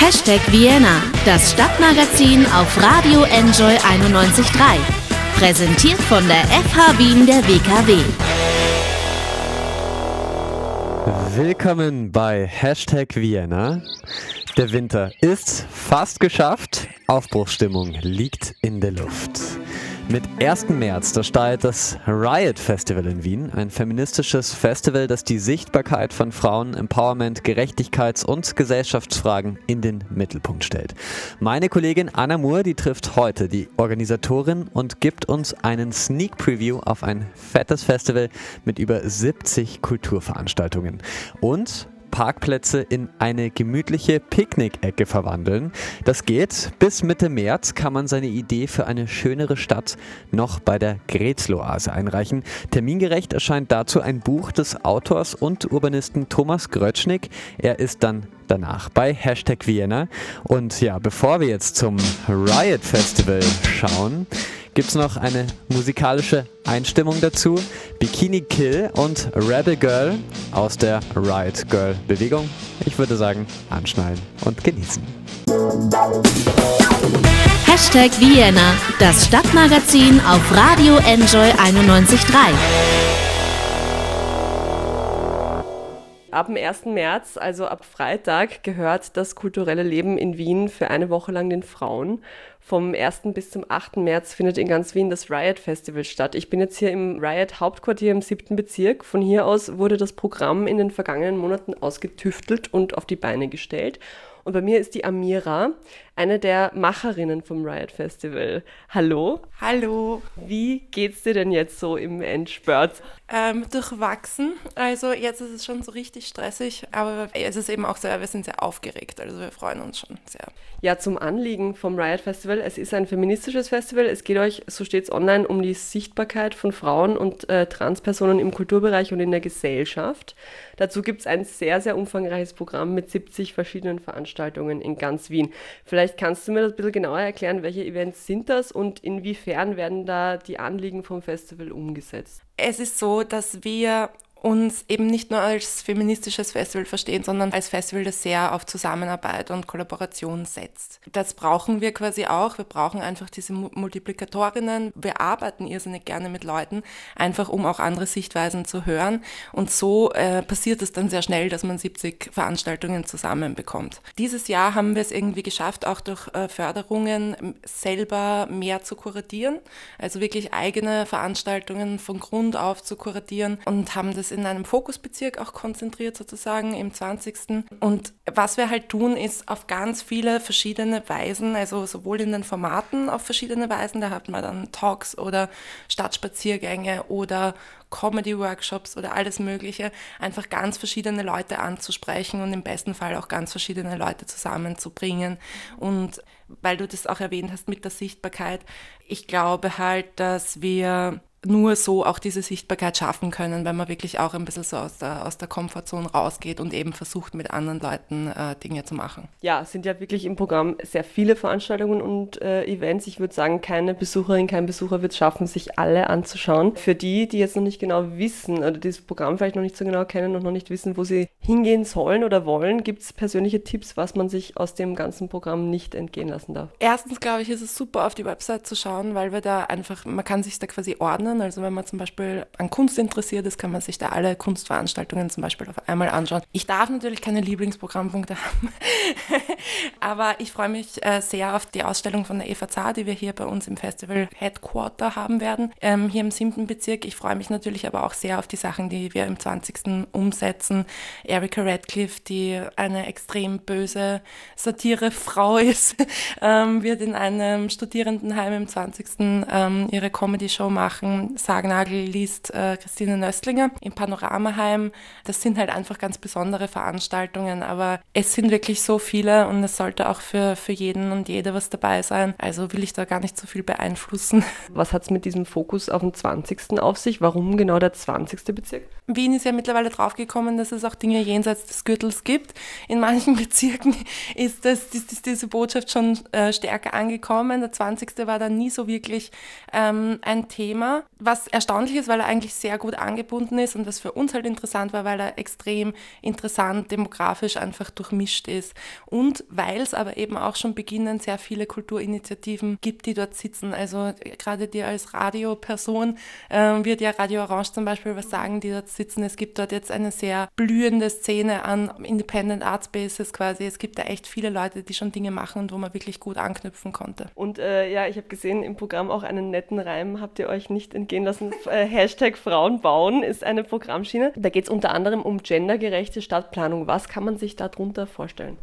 Hashtag Vienna, das Stadtmagazin auf Radio Enjoy 91.3. Präsentiert von der FH Wien der WKW. Willkommen bei Hashtag Vienna. Der Winter ist fast geschafft. Aufbruchsstimmung liegt in der Luft. Mit 1. März, da startet das Riot Festival in Wien, ein feministisches Festival, das die Sichtbarkeit von Frauen, Empowerment, Gerechtigkeits- und Gesellschaftsfragen in den Mittelpunkt stellt. Meine Kollegin Anna Moore, die trifft heute die Organisatorin und gibt uns einen Sneak Preview auf ein fettes Festival mit über 70 Kulturveranstaltungen. Und Parkplätze in eine gemütliche Picknickecke verwandeln. Das geht. Bis Mitte März kann man seine Idee für eine schönere Stadt noch bei der Grätzloase einreichen. Termingerecht erscheint dazu ein Buch des Autors und Urbanisten Thomas Grötschnik. Er ist dann danach bei Hashtag Vienna. Und ja, bevor wir jetzt zum Riot Festival schauen, gibt es noch eine musikalische Einstimmung dazu. Bikini Kill und Rebel Girl aus der Riot Girl Bewegung. Ich würde sagen, anschnallen und genießen. Hashtag Vienna, das Stadtmagazin auf Radio Enjoy 91.3. Ab dem 1. März, also ab Freitag, gehört das kulturelle Leben in Wien für eine Woche lang den Frauen. Vom 1. bis zum 8. März findet in ganz Wien das Riot Festival statt. Ich bin jetzt hier im Riot Hauptquartier im 7. Bezirk. Von hier aus wurde das Programm in den vergangenen Monaten ausgetüftelt und auf die Beine gestellt. Und bei mir ist die Amira, eine der Macherinnen vom Riot Festival. Hallo. Hallo. Wie geht's dir denn jetzt so im Endspurt? Ähm, durchwachsen. Also jetzt ist es schon so richtig stressig, aber es ist eben auch sehr, wir sind sehr aufgeregt. Also wir freuen uns schon sehr. Ja, zum Anliegen vom Riot Festival. Es ist ein feministisches Festival. Es geht euch, so steht es online, um die Sichtbarkeit von Frauen und äh, Transpersonen im Kulturbereich und in der Gesellschaft. Dazu gibt es ein sehr, sehr umfangreiches Programm mit 70 verschiedenen Veranstaltungen in ganz Wien. Vielleicht kannst du mir das ein bisschen genauer erklären, welche Events sind das und inwiefern werden da die Anliegen vom Festival umgesetzt? Es ist so, dass wir uns eben nicht nur als feministisches Festival verstehen, sondern als Festival, das sehr auf Zusammenarbeit und Kollaboration setzt. Das brauchen wir quasi auch. Wir brauchen einfach diese Multiplikatorinnen. Wir arbeiten irrsinnig gerne mit Leuten, einfach um auch andere Sichtweisen zu hören. Und so äh, passiert es dann sehr schnell, dass man 70 Veranstaltungen zusammenbekommt. Dieses Jahr haben wir es irgendwie geschafft, auch durch äh, Förderungen selber mehr zu kuratieren, also wirklich eigene Veranstaltungen von Grund auf zu kuratieren und haben das in einem Fokusbezirk auch konzentriert sozusagen im 20. Und was wir halt tun, ist auf ganz viele verschiedene Weisen, also sowohl in den Formaten auf verschiedene Weisen, da hat man dann Talks oder Stadtspaziergänge oder Comedy-Workshops oder alles Mögliche, einfach ganz verschiedene Leute anzusprechen und im besten Fall auch ganz verschiedene Leute zusammenzubringen. Und weil du das auch erwähnt hast mit der Sichtbarkeit, ich glaube halt, dass wir nur so auch diese Sichtbarkeit schaffen können, wenn man wirklich auch ein bisschen so aus der, aus der Komfortzone rausgeht und eben versucht, mit anderen Leuten äh, Dinge zu machen. Ja, es sind ja wirklich im Programm sehr viele Veranstaltungen und äh, Events. Ich würde sagen, keine Besucherin, kein Besucher wird es schaffen, sich alle anzuschauen. Für die, die jetzt noch nicht genau wissen oder dieses Programm vielleicht noch nicht so genau kennen und noch nicht wissen, wo sie hingehen sollen oder wollen, gibt es persönliche Tipps, was man sich aus dem ganzen Programm nicht entgehen lassen darf? Erstens, glaube ich, ist es super, auf die Website zu schauen, weil wir da einfach, man kann sich da quasi ordnen ordnen. Also wenn man zum Beispiel an Kunst interessiert ist, kann man sich da alle Kunstveranstaltungen zum Beispiel auf einmal anschauen. Ich darf natürlich keine Lieblingsprogrammpunkte haben, aber ich freue mich äh, sehr auf die Ausstellung von der Zahr, die wir hier bei uns im Festival Headquarter haben werden, ähm, hier im siebten Bezirk. Ich freue mich natürlich aber auch sehr auf die Sachen, die wir im 20. umsetzen. Erika Radcliffe, die eine extrem böse Satirefrau ist, ähm, wird in einem Studierendenheim im 20. Ähm, ihre Comedy-Show machen. Sargnagel liest äh, Christine Nöstlinger im Panoramaheim. Das sind halt einfach ganz besondere Veranstaltungen, aber es sind wirklich so viele und es sollte auch für, für jeden und jede was dabei sein. Also will ich da gar nicht so viel beeinflussen. Was hat es mit diesem Fokus auf den 20. auf sich? Warum genau der 20. Bezirk? Wien ist ja mittlerweile draufgekommen, dass es auch Dinge jenseits des Gürtels gibt. In manchen Bezirken ist, das, ist diese Botschaft schon äh, stärker angekommen. Der 20. war da nie so wirklich ähm, ein Thema. Was erstaunlich ist, weil er eigentlich sehr gut angebunden ist und was für uns halt interessant war, weil er extrem interessant demografisch einfach durchmischt ist und weil es aber eben auch schon beginnend sehr viele Kulturinitiativen gibt, die dort sitzen. Also gerade dir als Radioperson äh, wird ja Radio Orange zum Beispiel was sagen, die dort sitzen. Es gibt dort jetzt eine sehr blühende Szene an Independent Art Spaces quasi. Es gibt da echt viele Leute, die schon Dinge machen und wo man wirklich gut anknüpfen konnte. Und äh, ja, ich habe gesehen im Programm auch einen netten Reim, habt ihr euch nicht entgehen lassen. Äh, Hashtag Frauen bauen ist eine Programmschiene. Da geht es unter anderem um gendergerechte Stadtplanung. Was kann man sich darunter vorstellen?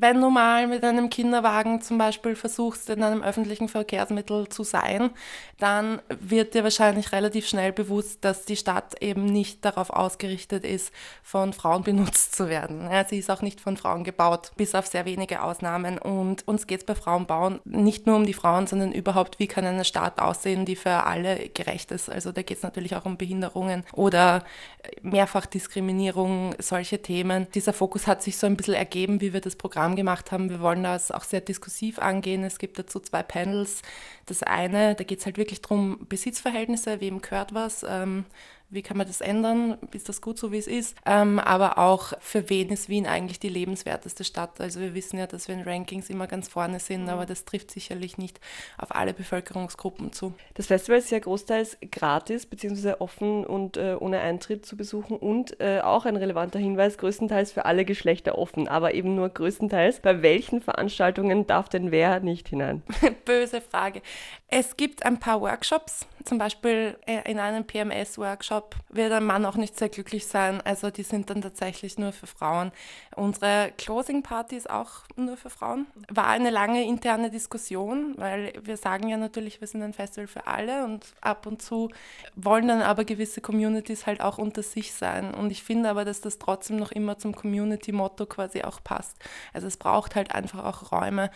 Wenn du mal mit einem Kinderwagen zum Beispiel versuchst, in einem öffentlichen Verkehrsmittel zu sein, dann wird dir wahrscheinlich relativ schnell bewusst, dass die Stadt eben nicht darauf ausgerichtet ist, von Frauen benutzt zu werden. Ja, sie ist auch nicht von Frauen gebaut, bis auf sehr wenige Ausnahmen. Und uns geht es bei Frauenbauen nicht nur um die Frauen, sondern überhaupt, wie kann eine Stadt aussehen, die für alle gerecht ist. Also da geht es natürlich auch um Behinderungen oder Mehrfachdiskriminierung, solche Themen. Dieser Fokus hat sich so ein bisschen ergeben, wie wir das Programm Programm gemacht haben. Wir wollen das auch sehr diskursiv angehen. Es gibt dazu zwei Panels. Das eine, da geht es halt wirklich darum, Besitzverhältnisse, wem gehört was. Ähm, wie kann man das ändern, ist das gut so, wie es ist, ähm, aber auch für wen ist Wien eigentlich die lebenswerteste Stadt. Also wir wissen ja, dass wir in Rankings immer ganz vorne sind, aber das trifft sicherlich nicht auf alle Bevölkerungsgruppen zu. Das Festival ist ja großteils gratis bzw. offen und äh, ohne Eintritt zu besuchen und äh, auch ein relevanter Hinweis, größtenteils für alle Geschlechter offen, aber eben nur größtenteils. Bei welchen Veranstaltungen darf denn wer nicht hinein? Böse Frage. Es gibt ein paar Workshops, zum Beispiel äh, in einem PMS-Workshop wird ein Mann auch nicht sehr glücklich sein. Also die sind dann tatsächlich nur für Frauen. Unsere Closing Party ist auch nur für Frauen. War eine lange interne Diskussion, weil wir sagen ja natürlich, wir sind ein Festival für alle und ab und zu wollen dann aber gewisse Communities halt auch unter sich sein. Und ich finde aber, dass das trotzdem noch immer zum Community-Motto quasi auch passt. Also es braucht halt einfach auch Räume,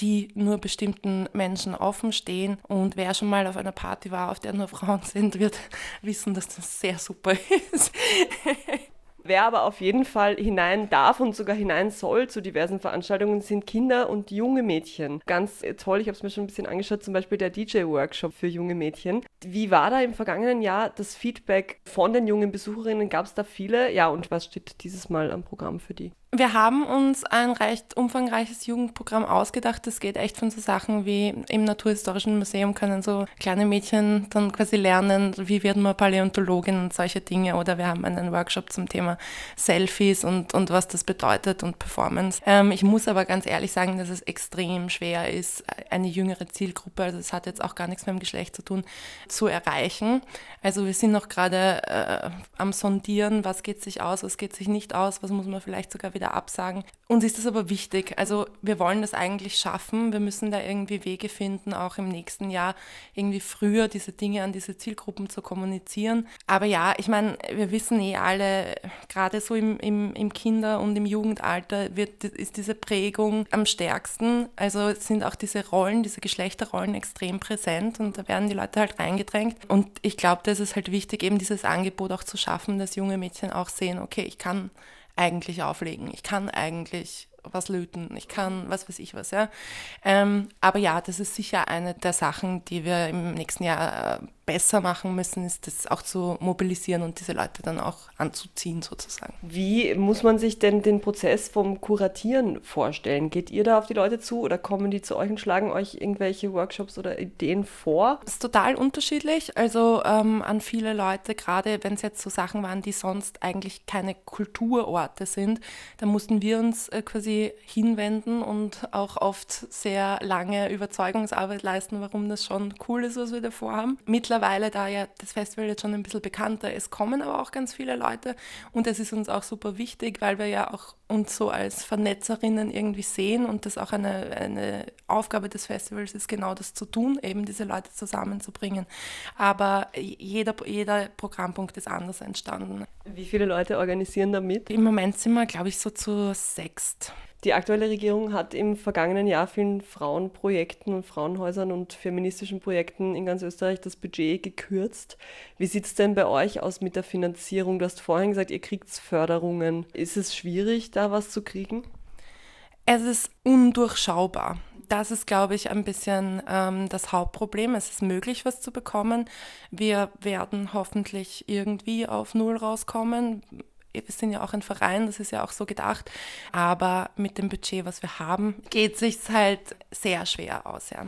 die nur bestimmten Menschen offen stehen. Und wer schon mal auf einer Party war, auf der nur Frauen sind, wird wissen, dass das sehr super ist. Wer aber auf jeden Fall hinein darf und sogar hinein soll zu diversen Veranstaltungen, sind Kinder und junge Mädchen. Ganz toll, ich habe es mir schon ein bisschen angeschaut, zum Beispiel der DJ-Workshop für junge Mädchen. Wie war da im vergangenen Jahr das Feedback von den jungen Besucherinnen? Gab es da viele? Ja, und was steht dieses Mal am Programm für die? Wir haben uns ein recht umfangreiches Jugendprogramm ausgedacht. Das geht echt von so Sachen wie im Naturhistorischen Museum können so kleine Mädchen dann quasi lernen, wie wird man Paläontologin und solche Dinge. Oder wir haben einen Workshop zum Thema Selfies und, und was das bedeutet und Performance. Ähm, ich muss aber ganz ehrlich sagen, dass es extrem schwer ist, eine jüngere Zielgruppe, also es hat jetzt auch gar nichts mit dem Geschlecht zu tun, zu erreichen. Also wir sind noch gerade äh, am Sondieren, was geht sich aus, was geht sich nicht aus, was muss man vielleicht sogar wieder absagen. Uns ist das aber wichtig. Also wir wollen das eigentlich schaffen. Wir müssen da irgendwie Wege finden, auch im nächsten Jahr irgendwie früher diese Dinge an diese Zielgruppen zu kommunizieren. Aber ja, ich meine, wir wissen eh alle, gerade so im, im, im Kinder- und im Jugendalter wird, ist diese Prägung am stärksten. Also sind auch diese Rollen, diese Geschlechterrollen extrem präsent und da werden die Leute halt reingedrängt. Und ich glaube, da ist es halt wichtig, eben dieses Angebot auch zu schaffen, dass junge Mädchen auch sehen, okay, ich kann eigentlich auflegen. Ich kann eigentlich was löten, ich kann was weiß ich was, ja. Ähm, aber ja, das ist sicher eine der Sachen, die wir im nächsten Jahr äh, besser machen müssen, ist das auch zu mobilisieren und diese Leute dann auch anzuziehen sozusagen. Wie muss man sich denn den Prozess vom Kuratieren vorstellen? Geht ihr da auf die Leute zu oder kommen die zu euch und schlagen euch irgendwelche Workshops oder Ideen vor? Das ist total unterschiedlich. Also ähm, an viele Leute, gerade wenn es jetzt so Sachen waren, die sonst eigentlich keine Kulturorte sind, da mussten wir uns äh, quasi hinwenden und auch oft sehr lange Überzeugungsarbeit leisten, warum das schon cool ist, was wir da vorhaben. Mittlerweile mittlerweile, da ja das Festival jetzt schon ein bisschen bekannter ist, kommen aber auch ganz viele Leute und es ist uns auch super wichtig, weil wir ja auch uns so als Vernetzerinnen irgendwie sehen und das auch eine, eine Aufgabe des Festivals ist, genau das zu tun, eben diese Leute zusammenzubringen. Aber jeder, jeder Programmpunkt ist anders entstanden. Wie viele Leute organisieren da mit? Im Moment sind wir, glaube ich, so zu sechst. Die aktuelle Regierung hat im vergangenen Jahr vielen Frauenprojekten und Frauenhäusern und feministischen Projekten in ganz Österreich das Budget gekürzt. Wie sieht es denn bei euch aus mit der Finanzierung? Du hast vorhin gesagt, ihr kriegt Förderungen. Ist es schwierig, da was zu kriegen? Es ist undurchschaubar das ist, glaube ich, ein bisschen ähm, das Hauptproblem. Es ist möglich, was zu bekommen. Wir werden hoffentlich irgendwie auf Null rauskommen wir sind ja auch ein Verein, das ist ja auch so gedacht, aber mit dem Budget, was wir haben, geht sich halt sehr schwer aus. Ja.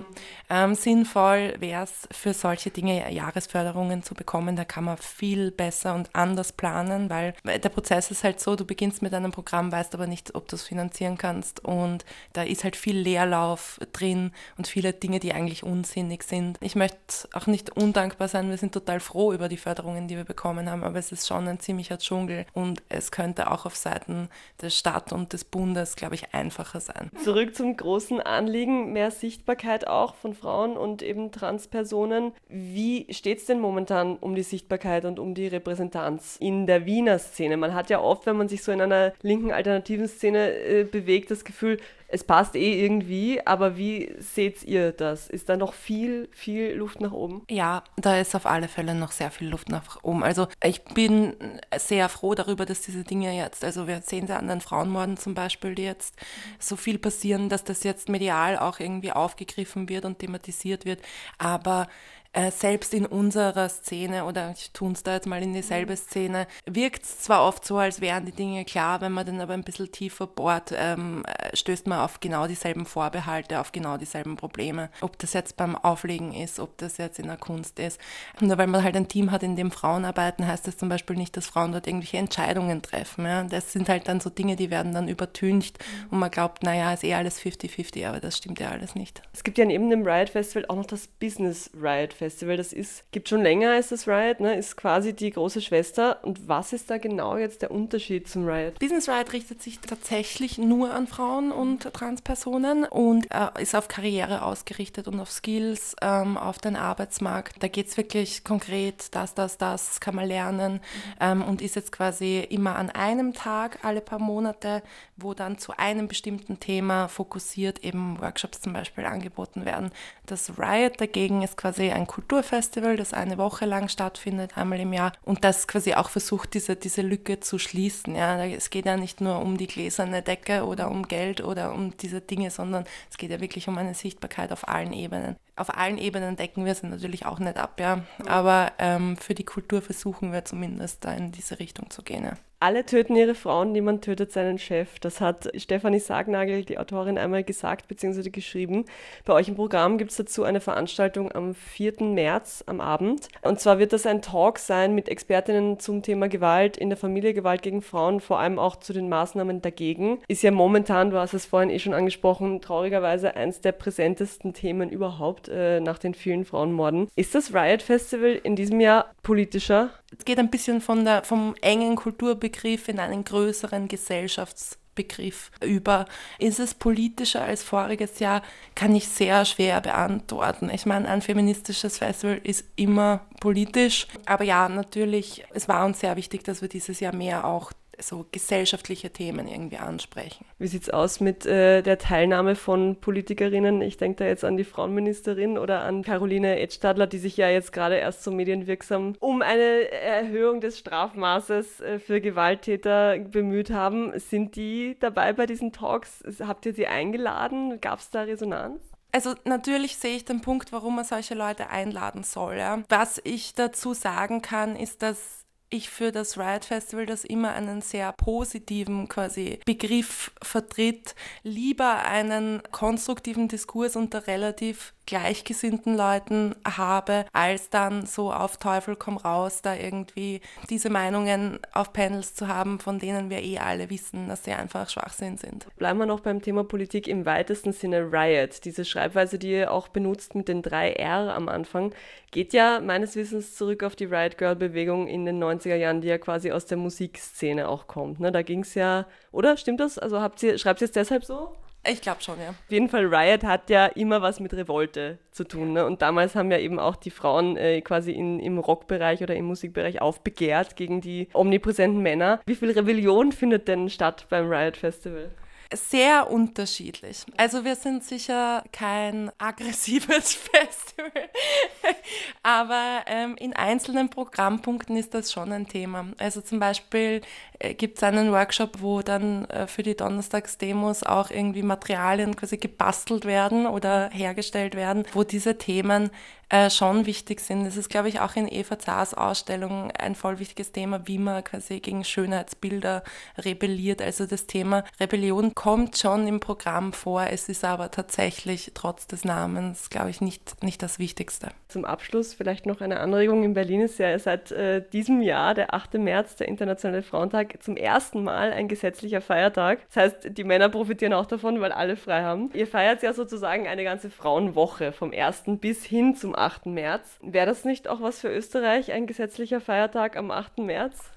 Ähm, sinnvoll wäre es für solche Dinge Jahresförderungen zu bekommen, da kann man viel besser und anders planen, weil der Prozess ist halt so, du beginnst mit einem Programm, weißt aber nicht, ob du es finanzieren kannst und da ist halt viel Leerlauf drin und viele Dinge, die eigentlich unsinnig sind. Ich möchte auch nicht undankbar sein, wir sind total froh über die Förderungen, die wir bekommen haben, aber es ist schon ein ziemlicher Dschungel und es könnte auch auf Seiten der Stadt und des Bundes, glaube ich, einfacher sein. Zurück zum großen Anliegen, mehr Sichtbarkeit auch von Frauen und eben Transpersonen. Wie steht es denn momentan um die Sichtbarkeit und um die Repräsentanz in der Wiener Szene? Man hat ja oft, wenn man sich so in einer linken alternativen Szene äh, bewegt, das Gefühl, es passt eh irgendwie, aber wie seht ihr das? Ist da noch viel, viel Luft nach oben? Ja, da ist auf alle Fälle noch sehr viel Luft nach oben. Also ich bin sehr froh darüber, dass diese Dinge jetzt, also wir sehen sie an den Frauenmorden zum Beispiel, die jetzt so viel passieren, dass das jetzt medial auch irgendwie aufgegriffen wird und thematisiert wird. Aber äh, selbst in unserer Szene, oder ich tue es da jetzt mal in dieselbe Szene, wirkt es zwar oft so, als wären die Dinge klar, wenn man dann aber ein bisschen tiefer bohrt, ähm, stößt man auf genau dieselben Vorbehalte, auf genau dieselben Probleme. Ob das jetzt beim Auflegen ist, ob das jetzt in der Kunst ist. Nur weil man halt ein Team hat, in dem Frauen arbeiten, heißt das zum Beispiel nicht, dass Frauen dort irgendwelche Entscheidungen treffen. Ja? Das sind halt dann so Dinge, die werden dann übertüncht und man glaubt, naja, ist eh alles 50-50, aber das stimmt ja alles nicht. Es gibt ja neben dem Riot Festival auch noch das Business Riot Festival. Das ist, gibt schon länger als das Riot, ne? ist quasi die große Schwester. Und was ist da genau jetzt der Unterschied zum Riot? Business Riot richtet sich tatsächlich nur an Frauen und Transpersonen und äh, ist auf Karriere ausgerichtet und auf Skills, ähm, auf den Arbeitsmarkt. Da geht es wirklich konkret, das, das, das kann man lernen ähm, und ist jetzt quasi immer an einem Tag, alle paar Monate, wo dann zu einem bestimmten Thema fokussiert eben Workshops zum Beispiel angeboten werden. Das Riot dagegen ist quasi ein Kulturfestival, das eine Woche lang stattfindet, einmal im Jahr und das quasi auch versucht, diese, diese Lücke zu schließen. Ja. Es geht ja nicht nur um die gläserne Decke oder um Geld oder um diese Dinge, sondern es geht ja wirklich um eine Sichtbarkeit auf allen Ebenen. Auf allen Ebenen decken wir es natürlich auch nicht ab, ja. aber ähm, für die Kultur versuchen wir zumindest da in diese Richtung zu gehen. Ja. Alle töten ihre Frauen, niemand tötet seinen Chef. Das hat Stefanie Sagnagel, die Autorin, einmal gesagt bzw. geschrieben. Bei euch im Programm gibt es dazu eine Veranstaltung am 4. März am Abend. Und zwar wird das ein Talk sein mit Expertinnen zum Thema Gewalt in der Familie, Gewalt gegen Frauen, vor allem auch zu den Maßnahmen dagegen. Ist ja momentan, du hast es vorhin eh schon angesprochen, traurigerweise eins der präsentesten Themen überhaupt äh, nach den vielen Frauenmorden. Ist das Riot Festival in diesem Jahr politischer? Es geht ein bisschen von der, vom engen Kulturbegriff in einen größeren Gesellschaftsbegriff über. Ist es politischer als voriges Jahr, kann ich sehr schwer beantworten. Ich meine, ein feministisches Festival ist immer politisch, aber ja, natürlich, es war uns sehr wichtig, dass wir dieses Jahr mehr auch so gesellschaftliche Themen irgendwie ansprechen. Wie sieht es aus mit äh, der Teilnahme von Politikerinnen? Ich denke da jetzt an die Frauenministerin oder an Caroline Edstadler, die sich ja jetzt gerade erst so medienwirksam um eine Erhöhung des Strafmaßes äh, für Gewalttäter bemüht haben. Sind die dabei bei diesen Talks? Habt ihr sie eingeladen? Gab es da Resonanz? Also natürlich sehe ich den Punkt, warum man solche Leute einladen soll. Ja. Was ich dazu sagen kann, ist, dass ich für das Riot Festival, das immer einen sehr positiven quasi Begriff vertritt, lieber einen konstruktiven Diskurs unter relativ gleichgesinnten Leuten habe, als dann so auf Teufel komm raus, da irgendwie diese Meinungen auf Panels zu haben, von denen wir eh alle wissen, dass sie einfach Schwachsinn sind. Bleiben wir noch beim Thema Politik im weitesten Sinne Riot. Diese Schreibweise, die ihr auch benutzt mit den drei R am Anfang, geht ja meines Wissens zurück auf die Riot Girl Bewegung in den 90er Jahren, die ja quasi aus der Musikszene auch kommt. Ne? Da ging es ja, oder? Stimmt das? Also habt ihr, schreibt ihr es deshalb so? Ich glaube schon, ja. Auf jeden Fall, Riot hat ja immer was mit Revolte zu tun. Ne? Und damals haben ja eben auch die Frauen äh, quasi in, im Rockbereich oder im Musikbereich aufbegehrt gegen die omnipräsenten Männer. Wie viel Rebellion findet denn statt beim Riot Festival? Sehr unterschiedlich. Also wir sind sicher kein aggressives Festival, aber ähm, in einzelnen Programmpunkten ist das schon ein Thema. Also zum Beispiel äh, gibt es einen Workshop, wo dann äh, für die Donnerstagsdemos auch irgendwie Materialien quasi gebastelt werden oder hergestellt werden, wo diese Themen äh, schon wichtig sind. Das ist, glaube ich, auch in Eva Zahrs Ausstellung ein voll wichtiges Thema, wie man quasi gegen Schönheitsbilder rebelliert. Also das Thema Rebellion kommt schon im Programm vor. Es ist aber tatsächlich trotz des Namens, glaube ich, nicht, nicht das Wichtigste. Zum Abschluss vielleicht noch eine Anregung. In Berlin ist ja seit äh, diesem Jahr, der 8. März, der Internationale Frauentag, zum ersten Mal ein gesetzlicher Feiertag. Das heißt, die Männer profitieren auch davon, weil alle frei haben. Ihr feiert ja sozusagen eine ganze Frauenwoche vom 1. bis hin zum 8. März. Wäre das nicht auch was für Österreich, ein gesetzlicher Feiertag am 8. März?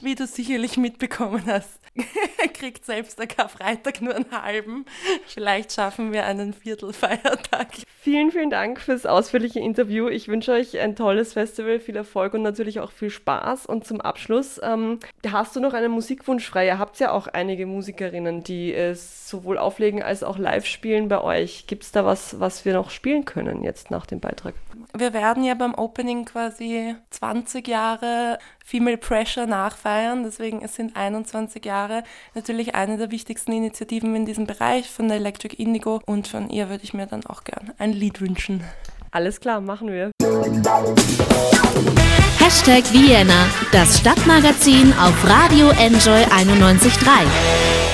Wie du sicherlich mitbekommen hast, kriegt selbst der Karfreitag nur einen halben. Vielleicht schaffen wir einen Viertelfeiertag. Vielen, vielen Dank fürs ausführliche Interview. Ich wünsche euch ein tolles Festival, viel Erfolg und natürlich auch viel Spaß. Und zum Abschluss, ähm, hast du noch einen Musikwunsch frei? Ihr habt ja auch einige Musikerinnen, die es sowohl auflegen als auch live spielen bei euch. Gibt es da was, was wir noch spielen können jetzt nach dem Beitrag? Wir werden ja beim Opening quasi 20 Jahre Female Pressure nachfeiern. Deswegen es sind 21 Jahre. Natürlich eine der wichtigsten Initiativen in diesem Bereich von der Electric Indigo. Und von ihr würde ich mir dann auch gern ein Lied wünschen. Alles klar, machen wir. Hashtag Vienna, das Stadtmagazin auf Radio Enjoy 91.3.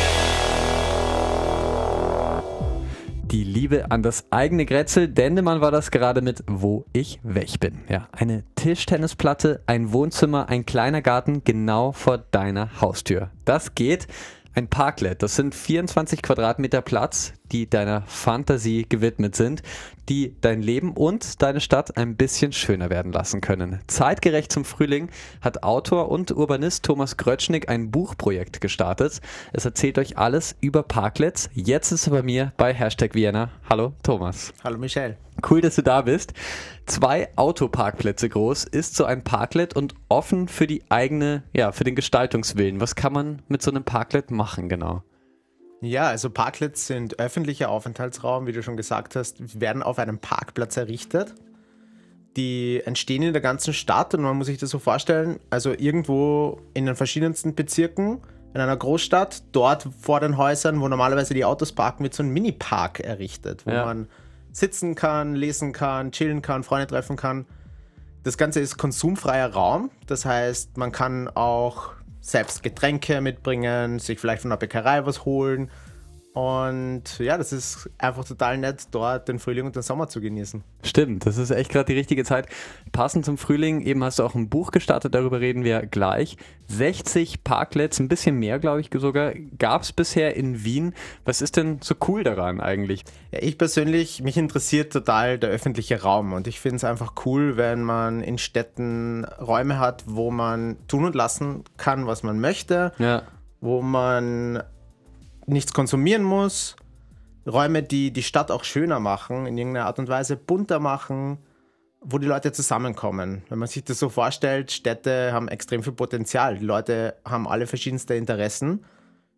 die Liebe an das eigene Grätzl. Dendemann war das gerade mit Wo ich weg bin. Ja, eine Tischtennisplatte, ein Wohnzimmer, ein kleiner Garten genau vor deiner Haustür. Das geht. Ein Parklet, das sind 24 Quadratmeter Platz, die deiner Fantasie gewidmet sind, die dein Leben und deine Stadt ein bisschen schöner werden lassen können. Zeitgerecht zum Frühling hat Autor und Urbanist Thomas Grötschnig ein Buchprojekt gestartet. Es erzählt euch alles über Parklets. Jetzt ist er bei mir bei Hashtag Vienna. Hallo Thomas. Hallo Michelle. Cool, dass du da bist. Zwei Autoparkplätze groß ist so ein Parklet und offen für die eigene, ja, für den Gestaltungswillen. Was kann man mit so einem Parklet machen genau? Ja, also Parklets sind öffentlicher Aufenthaltsraum, wie du schon gesagt hast, werden auf einem Parkplatz errichtet. Die entstehen in der ganzen Stadt und man muss sich das so vorstellen, also irgendwo in den verschiedensten Bezirken in einer Großstadt, dort vor den Häusern, wo normalerweise die Autos parken, wird so ein Mini-Park errichtet, wo ja. man sitzen kann, lesen kann, chillen kann, Freunde treffen kann. Das Ganze ist konsumfreier Raum, das heißt, man kann auch selbst Getränke mitbringen, sich vielleicht von der Bäckerei was holen. Und ja, das ist einfach total nett, dort den Frühling und den Sommer zu genießen. Stimmt, das ist echt gerade die richtige Zeit. Passend zum Frühling, eben hast du auch ein Buch gestartet, darüber reden wir gleich. 60 Parklets, ein bisschen mehr, glaube ich sogar, gab es bisher in Wien. Was ist denn so cool daran eigentlich? Ja, ich persönlich, mich interessiert total der öffentliche Raum und ich finde es einfach cool, wenn man in Städten Räume hat, wo man tun und lassen kann, was man möchte. Ja. Wo man nichts konsumieren muss, Räume, die die Stadt auch schöner machen, in irgendeiner Art und Weise bunter machen, wo die Leute zusammenkommen. Wenn man sich das so vorstellt, Städte haben extrem viel Potenzial. Die Leute haben alle verschiedenste Interessen,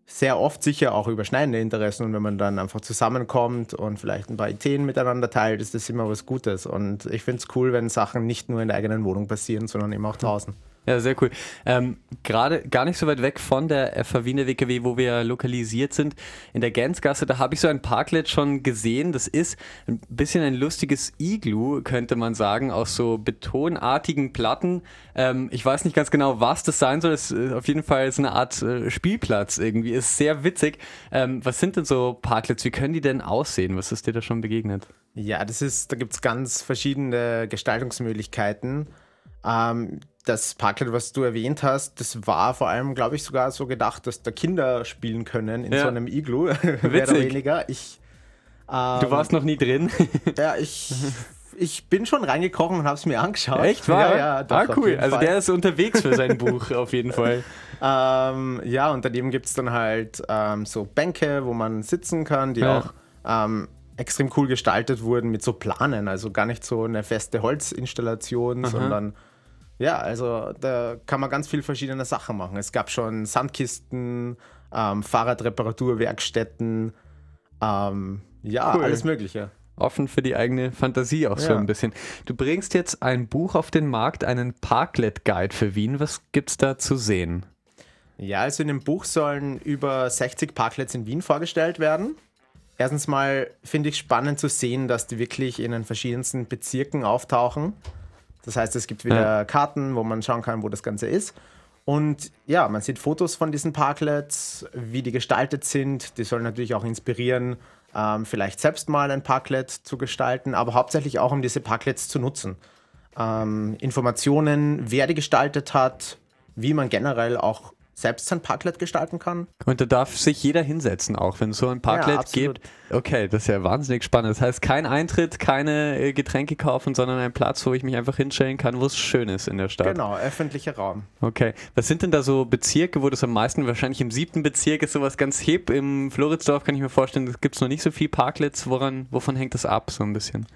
sehr oft sicher auch überschneidende Interessen. Und wenn man dann einfach zusammenkommt und vielleicht ein paar Ideen miteinander teilt, ist das immer was Gutes. Und ich finde es cool, wenn Sachen nicht nur in der eigenen Wohnung passieren, sondern eben auch draußen. Ja, sehr cool. Ähm, Gerade gar nicht so weit weg von der FH Wiener WKW, wo wir lokalisiert sind, in der Gänzgasse, da habe ich so ein Parklet schon gesehen. Das ist ein bisschen ein lustiges Iglu, könnte man sagen, aus so betonartigen Platten. Ähm, ich weiß nicht ganz genau, was das sein soll. Es ist auf jeden Fall so eine Art äh, Spielplatz irgendwie. Ist sehr witzig. Ähm, was sind denn so Parklets? Wie können die denn aussehen? Was ist dir da schon begegnet? Ja, das ist, da gibt es ganz verschiedene Gestaltungsmöglichkeiten. Ähm, das Parklet, was du erwähnt hast, das war vor allem, glaube ich, sogar so gedacht, dass da Kinder spielen können in ja. so einem Iglu, mehr oder weniger. Ich, ähm, du warst noch nie drin? ja, ich, ich bin schon reingekochen und habe es mir angeschaut. Echt? War? Ja, ja. Doch, ah, cool. Also der ist unterwegs für sein Buch auf jeden Fall. Ähm, ja, und daneben gibt es dann halt ähm, so Bänke, wo man sitzen kann, die ja. auch ähm, extrem cool gestaltet wurden mit so Planen. Also gar nicht so eine feste Holzinstallation, Aha. sondern ja, also da kann man ganz viele verschiedene Sachen machen. Es gab schon Sandkisten, ähm, Fahrradreparaturwerkstätten, ähm, ja, cool. alles Mögliche offen für die eigene Fantasie auch ja. so ein bisschen. Du bringst jetzt ein Buch auf den Markt, einen Parklet-Guide für Wien. Was gibt's da zu sehen? Ja, also in dem Buch sollen über 60 Parklets in Wien vorgestellt werden. Erstens mal finde ich spannend zu sehen, dass die wirklich in den verschiedensten Bezirken auftauchen. Das heißt, es gibt wieder ja. Karten, wo man schauen kann, wo das Ganze ist. Und ja, man sieht Fotos von diesen Parklets, wie die gestaltet sind. Die sollen natürlich auch inspirieren, ähm, vielleicht selbst mal ein Parklet zu gestalten, aber hauptsächlich auch, um diese Parklets zu nutzen. Ähm, Informationen, wer die gestaltet hat, wie man generell auch selbst sein Parklet gestalten kann. Und da darf sich jeder hinsetzen, auch wenn es so ein Parklet ja, gibt. Okay, das ist ja wahnsinnig spannend. Das heißt, kein Eintritt, keine äh, Getränke kaufen, sondern ein Platz, wo ich mich einfach hinstellen kann, wo es schön ist in der Stadt. Genau, öffentlicher Raum. Okay. Was sind denn da so Bezirke, wo das am meisten, wahrscheinlich im siebten Bezirk ist sowas ganz hip. Im Floridsdorf kann ich mir vorstellen, gibt es noch nicht so viel Parklets. Woran, wovon hängt das ab, so ein bisschen?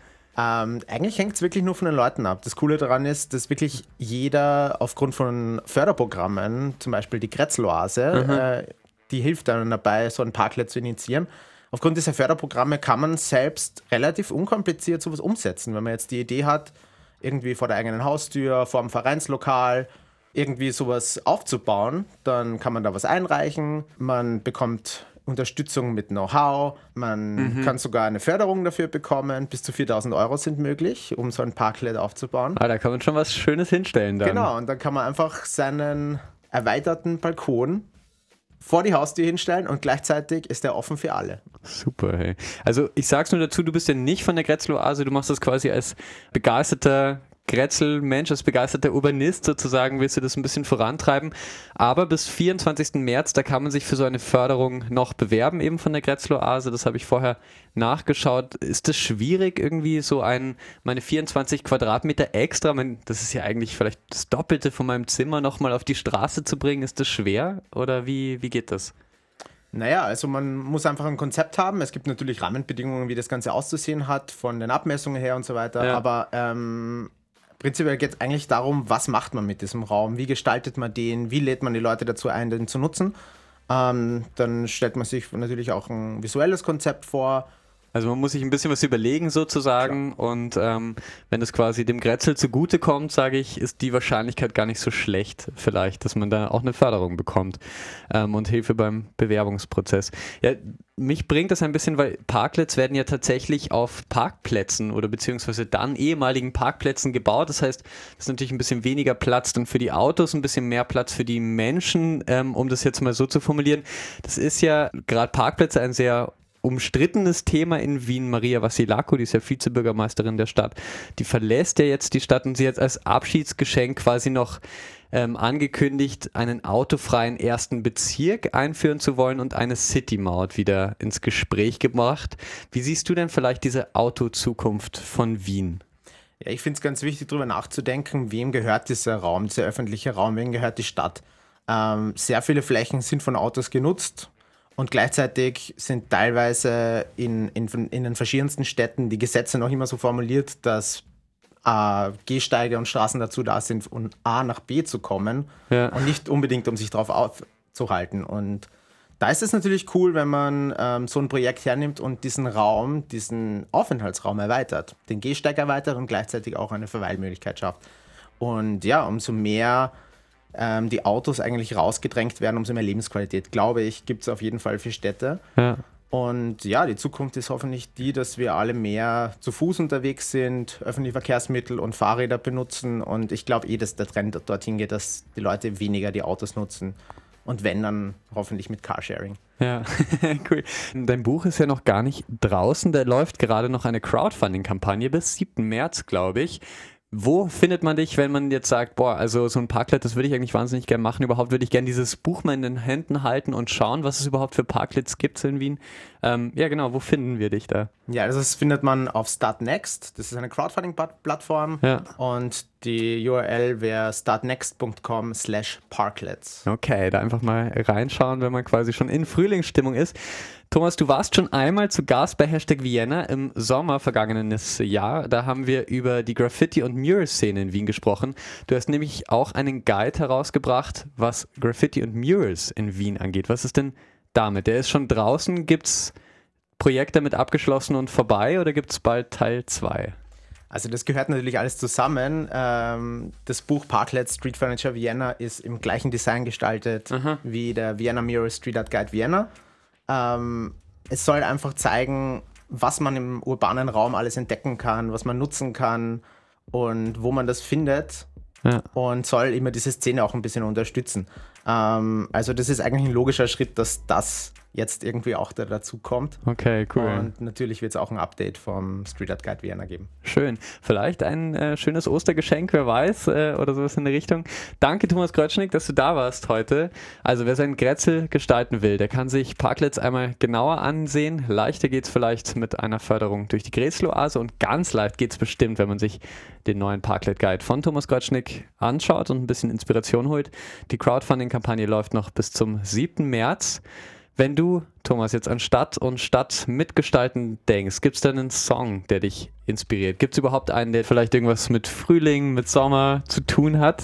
Ähm, eigentlich hängt es wirklich nur von den Leuten ab. Das Coole daran ist, dass wirklich jeder aufgrund von Förderprogrammen, zum Beispiel die Kretzeloase, mhm. äh, die hilft dann dabei, so ein Parklet zu initiieren. Aufgrund dieser Förderprogramme kann man selbst relativ unkompliziert sowas umsetzen. Wenn man jetzt die Idee hat, irgendwie vor der eigenen Haustür, vor dem Vereinslokal, irgendwie sowas aufzubauen, dann kann man da was einreichen. Man bekommt Unterstützung mit Know-how. Man mhm. kann sogar eine Förderung dafür bekommen. Bis zu 4000 Euro sind möglich, um so ein Parklet aufzubauen. Ah, da kann man schon was Schönes hinstellen dann. Genau, und dann kann man einfach seinen erweiterten Balkon vor die Haustür hinstellen und gleichzeitig ist er offen für alle. Super, hey. Also ich sag's nur dazu, du bist ja nicht von der Gretzlo-Oase, du machst das quasi als begeisterter Grätzl, Mensch, als begeisterter Urbanist sozusagen, willst du das ein bisschen vorantreiben. Aber bis 24. März, da kann man sich für so eine Förderung noch bewerben, eben von der Grätzl-Oase. Das habe ich vorher nachgeschaut. Ist es schwierig, irgendwie so ein, meine 24 Quadratmeter extra, mein, das ist ja eigentlich vielleicht das Doppelte von meinem Zimmer, nochmal auf die Straße zu bringen? Ist das schwer oder wie, wie geht das? Naja, also man muss einfach ein Konzept haben. Es gibt natürlich Rahmenbedingungen, wie das Ganze auszusehen hat, von den Abmessungen her und so weiter. Ja. Aber ähm, prinzipiell geht es eigentlich darum, was macht man mit diesem Raum, wie gestaltet man den, wie lädt man die Leute dazu ein, den zu nutzen. Ähm, dann stellt man sich natürlich auch ein visuelles Konzept vor, also man muss sich ein bisschen was überlegen sozusagen Klar. und ähm, wenn es quasi dem Grätzl zugutekommt, sage ich, ist die Wahrscheinlichkeit gar nicht so schlecht vielleicht, dass man da auch eine Förderung bekommt ähm, und Hilfe beim Bewerbungsprozess. Ja, mich bringt das ein bisschen, weil Parklets werden ja tatsächlich auf Parkplätzen oder beziehungsweise dann ehemaligen Parkplätzen gebaut. Das heißt, das ist natürlich ein bisschen weniger Platz dann für die Autos, ein bisschen mehr Platz für die Menschen, ähm, um das jetzt mal so zu formulieren. Das ist ja gerade Parkplätze ein sehr umstrittenes Thema in Wien. Maria Vasilako, die ist ja Vizebürgermeisterin der Stadt, die verlässt ja jetzt die Stadt und sie hat als Abschiedsgeschenk quasi noch ähm, angekündigt, einen autofreien ersten Bezirk einführen zu wollen und eine City-Maut wieder ins Gespräch gebracht. Wie siehst du denn vielleicht diese Autozukunft von Wien? Ja, ich finde es ganz wichtig, darüber nachzudenken, wem gehört dieser Raum, dieser öffentliche Raum, wem gehört die Stadt. Ähm, sehr viele Flächen sind von Autos genutzt und gleichzeitig sind teilweise in, in, in den verschiedensten Städten die Gesetze noch immer so formuliert, dass äh, Gehsteige und Straßen dazu da sind, um A nach B zu kommen ja. und nicht unbedingt, um sich darauf aufzuhalten. Und da ist es natürlich cool, wenn man ähm, so ein Projekt hernimmt und diesen Raum, diesen Aufenthaltsraum erweitert, den Gehsteig erweitert und gleichzeitig auch eine Verweilmöglichkeit schafft. Und ja, umso mehr ähm, die Autos eigentlich rausgedrängt werden, umso mehr Lebensqualität, glaube ich, gibt es auf jeden Fall für Städte. Ja. Und ja, die Zukunft ist hoffentlich die, dass wir alle mehr zu Fuß unterwegs sind, öffentliche Verkehrsmittel und Fahrräder benutzen. Und ich glaube eh, dass der Trend dorthin geht, dass die Leute weniger die Autos nutzen. Und wenn, dann hoffentlich mit Carsharing. Ja, cool. Dein Buch ist ja noch gar nicht draußen. Da läuft gerade noch eine Crowdfunding-Kampagne bis 7. März, glaube ich. Wo findet man dich, wenn man jetzt sagt, boah, also so ein Parklet, das würde ich eigentlich wahnsinnig gerne machen. Überhaupt würde ich gerne dieses Buch mal in den Händen halten und schauen, was es überhaupt für Parklets gibt in Wien. Ähm, ja, genau, wo finden wir dich da? Ja, also das findet man auf Startnext. Das ist eine Crowdfunding-Plattform. Ja. Und die URL wäre startnext.com slash parklets. Okay, da einfach mal reinschauen, wenn man quasi schon in Frühlingsstimmung ist. Thomas, du warst schon einmal zu Gast bei Hashtag Vienna im Sommer vergangenes Jahr. Da haben wir über die Graffiti- und Mural-Szene in Wien gesprochen. Du hast nämlich auch einen Guide herausgebracht, was Graffiti und Murals in Wien angeht. Was ist denn damit? Der ist schon draußen. Gibt es Projekte damit abgeschlossen und vorbei oder gibt es bald Teil 2? Also das gehört natürlich alles zusammen. Ähm, das Buch Parklet Street Furniture Vienna ist im gleichen Design gestaltet Aha. wie der Vienna Mirror Street Art Guide Vienna. Ähm, es soll einfach zeigen, was man im urbanen Raum alles entdecken kann, was man nutzen kann und wo man das findet. Ja. Und soll immer diese Szene auch ein bisschen unterstützen. Ähm, also das ist eigentlich ein logischer Schritt, dass das jetzt irgendwie auch da dazu kommt. Okay, cool. Und natürlich wird es auch ein Update vom Street Art Guide Vienna geben. Schön. Vielleicht ein äh, schönes Ostergeschenk, wer weiß, äh, oder sowas in der Richtung. Danke, Thomas Krötschnik, dass du da warst heute. Also, wer seinen Grätzl gestalten will, der kann sich Parklets einmal genauer ansehen. Leichter geht es vielleicht mit einer Förderung durch die Grätzloase und ganz leicht geht es bestimmt, wenn man sich den neuen Parklet Guide von Thomas Gottschnick anschaut und ein bisschen Inspiration holt. Die Crowdfunding-Kampagne läuft noch bis zum 7. März. Wenn du, Thomas, jetzt an Stadt und Stadt mitgestalten denkst, gibt es denn einen Song, der dich inspiriert? Gibt es überhaupt einen, der vielleicht irgendwas mit Frühling, mit Sommer zu tun hat?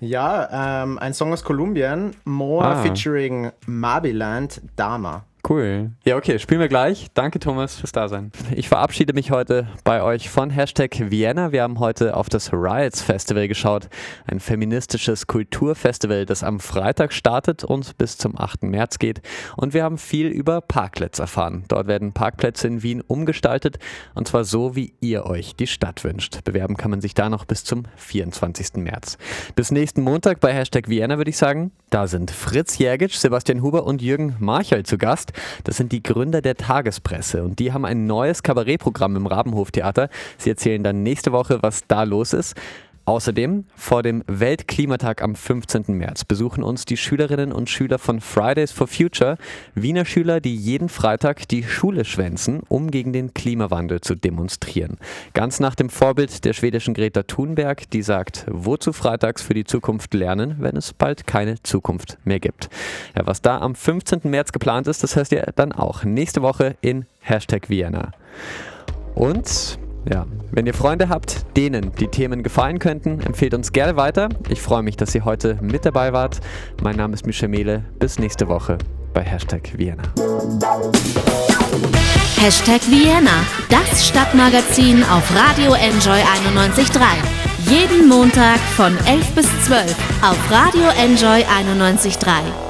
Ja, ähm, ein Song aus Kolumbien, More ah. featuring Marbiland Dama. Cool. Ja, okay, spielen wir gleich. Danke, Thomas, fürs Dasein. Ich verabschiede mich heute bei euch von Hashtag Vienna. Wir haben heute auf das Riots Festival geschaut. Ein feministisches Kulturfestival, das am Freitag startet und bis zum 8. März geht. Und wir haben viel über Parklets erfahren. Dort werden Parkplätze in Wien umgestaltet und zwar so, wie ihr euch die Stadt wünscht. Bewerben kann man sich da noch bis zum 24. März. Bis nächsten Montag bei Hashtag Vienna würde ich sagen. Da sind Fritz Jergic, Sebastian Huber und Jürgen Marchal zu Gast. Das sind die Gründer der Tagespresse und die haben ein neues Kabarettprogramm im Rabenhof-Theater. Sie erzählen dann nächste Woche, was da los ist. Außerdem, vor dem Weltklimatag am 15. März besuchen uns die Schülerinnen und Schüler von Fridays for Future, Wiener Schüler, die jeden Freitag die Schule schwänzen, um gegen den Klimawandel zu demonstrieren. Ganz nach dem Vorbild der schwedischen Greta Thunberg, die sagt, wozu freitags für die Zukunft lernen, wenn es bald keine Zukunft mehr gibt. Ja, was da am 15. März geplant ist, das heißt ihr dann auch nächste Woche in Hashtag Vienna. Und ja, wenn ihr Freunde habt, denen die Themen gefallen könnten, empfehlt uns gerne weiter. Ich freue mich, dass ihr heute mit dabei wart. Mein Name ist Mischa Mehle. Bis nächste Woche bei Hashtag Vienna. Hashtag Vienna, das Stadtmagazin auf Radio Enjoy 91.3. Jeden Montag von 11 bis 12 auf Radio Enjoy 91.3.